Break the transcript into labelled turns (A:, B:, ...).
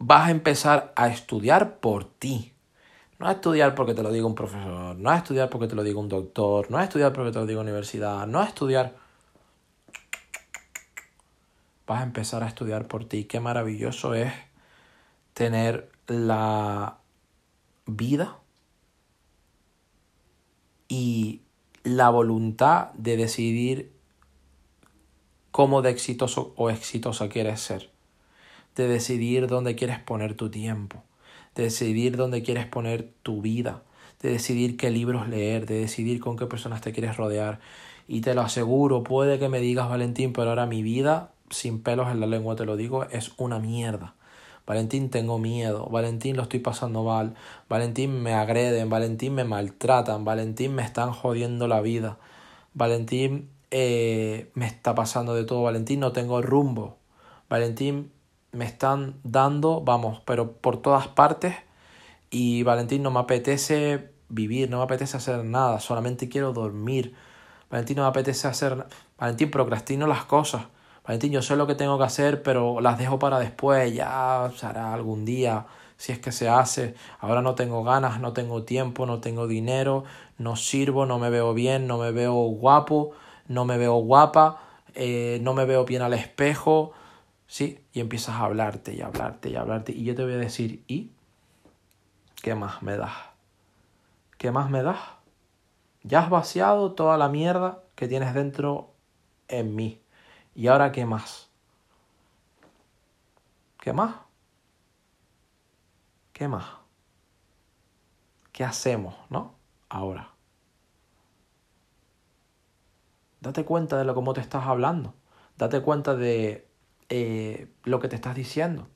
A: vas a empezar a estudiar por ti. No a estudiar porque te lo diga un profesor, no a estudiar porque te lo diga un doctor, no a estudiar porque te lo diga universidad, no a estudiar... Vas a empezar a estudiar por ti. Qué maravilloso es tener la vida y la voluntad de decidir cómo de exitoso o exitosa quieres ser, de decidir dónde quieres poner tu tiempo, de decidir dónde quieres poner tu vida, de decidir qué libros leer, de decidir con qué personas te quieres rodear. Y te lo aseguro, puede que me digas Valentín, pero ahora mi vida, sin pelos en la lengua te lo digo, es una mierda. Valentín tengo miedo, Valentín lo estoy pasando mal, Valentín me agreden, Valentín me maltratan, Valentín me están jodiendo la vida, Valentín eh, me está pasando de todo, Valentín no tengo rumbo, Valentín me están dando, vamos, pero por todas partes. Y Valentín no me apetece vivir, no me apetece hacer nada, solamente quiero dormir, Valentín no me apetece hacer, Valentín procrastino las cosas, Valentín, yo sé lo que tengo que hacer, pero las dejo para después, ya se hará algún día, si es que se hace. Ahora no tengo ganas, no tengo tiempo, no tengo dinero, no sirvo, no me veo bien, no me veo guapo, no me veo guapa, eh, no me veo bien al espejo, ¿sí? Y empiezas a hablarte y hablarte y hablarte. Y yo te voy a decir, ¿y qué más me das? ¿Qué más me das? Ya has vaciado toda la mierda que tienes dentro en mí. ¿Y ahora qué más? ¿Qué más? ¿Qué más? ¿Qué hacemos, no? Ahora. Date cuenta de lo cómo te estás hablando. Date cuenta de eh, lo que te estás diciendo.